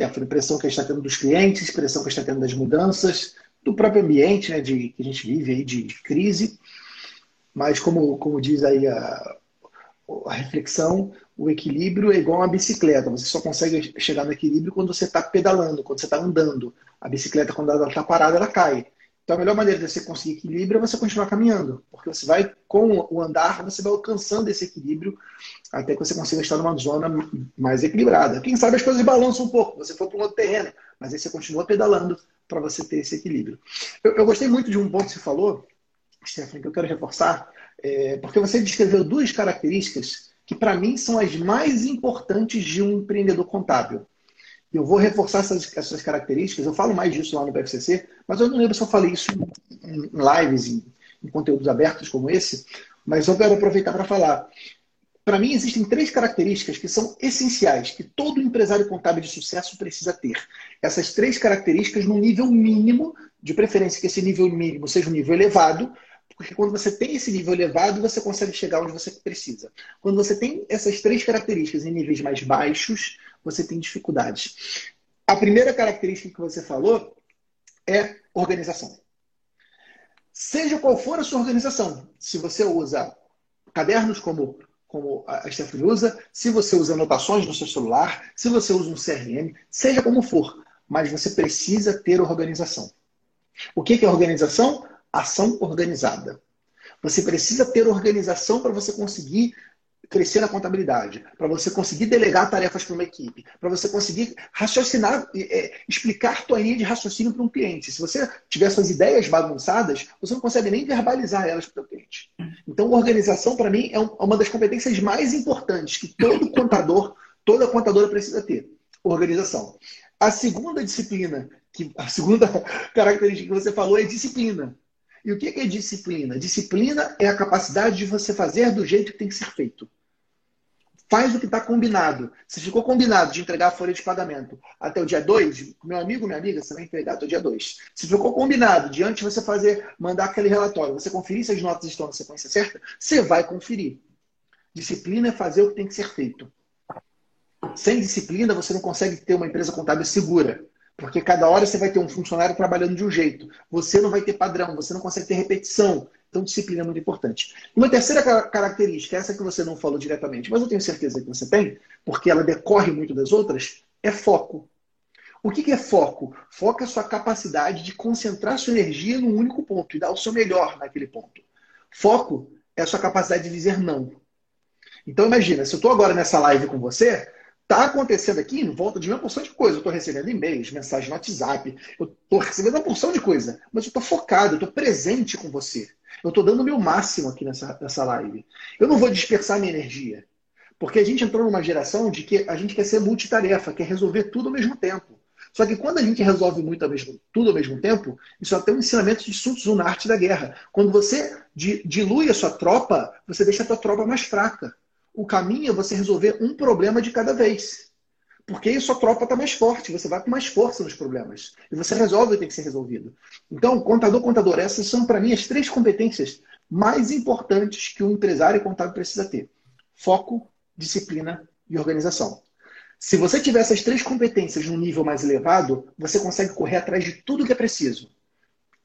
Stephanie? Pressão que a gente está tendo dos clientes, pressão que a gente está tendo das mudanças, do próprio ambiente né, de, que a gente vive aí de, crise. Mas como, como diz aí a, a reflexão, o equilíbrio é igual a uma bicicleta. Você só consegue chegar no equilíbrio quando você está pedalando, quando você está andando. A bicicleta, quando ela está parada, ela cai. Então, a melhor maneira de você conseguir equilíbrio é você continuar caminhando. Porque você vai, com o andar, você vai alcançando esse equilíbrio até que você consiga estar numa zona mais equilibrada. Quem sabe as coisas balançam um pouco, você for para um outro terreno, mas aí você continua pedalando para você ter esse equilíbrio. Eu, eu, gostei muito de um ponto que você falou, Stephanie, que eu quero reforçar, é, porque você descreveu duas características que, para mim, são as mais importantes de um empreendedor contábil. Eu vou reforçar essas, essas características, eu falo mais disso lá no BFCC, mas eu não lembro se eu falei isso em lives, em, em conteúdos abertos como esse, mas eu quero aproveitar para falar. Para mim, existem três características que são essenciais, que todo empresário contábil de sucesso precisa ter. Essas três características no nível mínimo, de preferência que esse nível mínimo seja um nível elevado, porque quando você tem esse nível elevado, você consegue chegar onde você precisa. Quando você tem essas três características em níveis mais baixos, você tem dificuldades. A primeira característica que você falou é organização. Seja qual for a sua organização, se você usa cadernos como, como a Stephanie usa, se você usa anotações no seu celular, se você usa um CRM, seja como for, mas você precisa ter organização. O que é organização? Ação organizada. Você precisa ter organização para você conseguir crescer na contabilidade, para você conseguir delegar tarefas para uma equipe, para você conseguir raciocinar, é, explicar tua linha de raciocínio para um cliente. Se você tiver suas ideias bagunçadas, você não consegue nem verbalizar elas para o cliente. Então, organização, para mim, é uma das competências mais importantes que todo contador, toda contadora precisa ter. Organização. A segunda disciplina, que, a segunda característica que você falou é disciplina. E o que é disciplina? Disciplina é a capacidade de você fazer do jeito que tem que ser feito. Faz o que está combinado. Se ficou combinado de entregar a folha de pagamento até o dia 2, meu amigo, minha amiga, você vai entregar até o dia 2. Se ficou combinado de antes você fazer, mandar aquele relatório, você conferir se as notas estão na sequência certa, você vai conferir. Disciplina é fazer o que tem que ser feito. Sem disciplina, você não consegue ter uma empresa contábil segura. Porque cada hora você vai ter um funcionário trabalhando de um jeito. Você não vai ter padrão, você não consegue ter repetição. Então, disciplina é muito importante. Uma terceira característica, essa que você não falou diretamente, mas eu tenho certeza que você tem, porque ela decorre muito das outras, é foco. O que é foco? Foco é a sua capacidade de concentrar sua energia num único ponto e dar o seu melhor naquele ponto. Foco é a sua capacidade de dizer não. Então, imagina, se eu estou agora nessa live com você, Está acontecendo aqui em volta de uma porção de coisa. Eu estou recebendo e-mails, mensagens no WhatsApp, eu estou recebendo uma porção de coisa, mas eu estou focado, eu estou presente com você. Eu estou dando o meu máximo aqui nessa, nessa live. Eu não vou dispersar minha energia. Porque a gente entrou numa geração de que a gente quer ser multitarefa, quer resolver tudo ao mesmo tempo. Só que quando a gente resolve muito ao mesmo, tudo ao mesmo tempo, isso até um ensinamento de Sun Tzu na arte da guerra. Quando você dilui a sua tropa, você deixa a sua tropa mais fraca o caminho é você resolver um problema de cada vez. Porque aí sua tropa está mais forte, você vai com mais força nos problemas. E você resolve o que tem que ser resolvido. Então, contador, contador, essas são para mim as três competências mais importantes que um empresário contábil precisa ter: foco, disciplina e organização. Se você tiver essas três competências num nível mais elevado, você consegue correr atrás de tudo que é preciso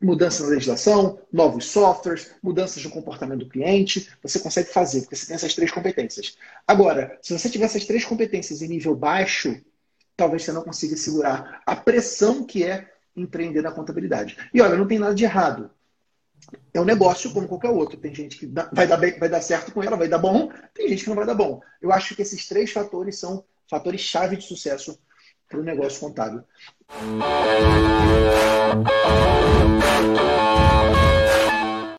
mudanças na legislação, novos softwares, mudanças no comportamento do cliente, você consegue fazer, porque você tem essas três competências. Agora, se você tiver essas três competências em nível baixo, talvez você não consiga segurar a pressão que é empreender na contabilidade. E olha, não tem nada de errado. É um negócio como qualquer outro. Tem gente que vai dar, bem, vai dar certo com ela, vai dar bom, tem gente que não vai dar bom. Eu acho que esses três fatores são fatores-chave de sucesso para o negócio contábil.